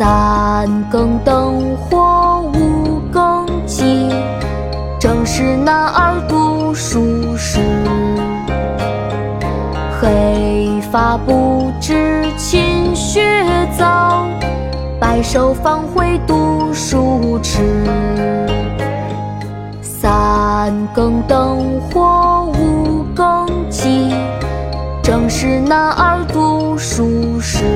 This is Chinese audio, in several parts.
三更灯火五更鸡，正是男儿读书时。黑发不知勤学早，白首方悔读书迟。三更灯火五更鸡，正是男儿读书时。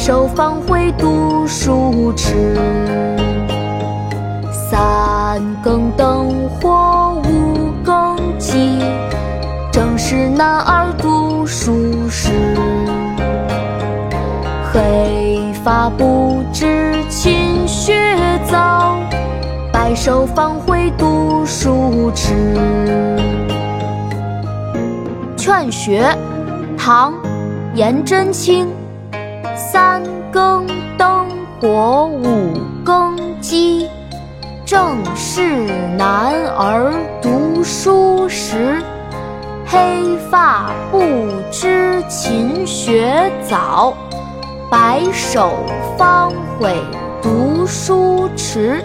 白首方悔读书迟。三更灯火五更鸡，正是男儿读书时。黑发不知勤学早，白首方悔读书迟。《劝学》唐·颜真卿。三更灯火五更鸡，正是男儿读书时。黑发不知勤学早，白首方悔读书迟。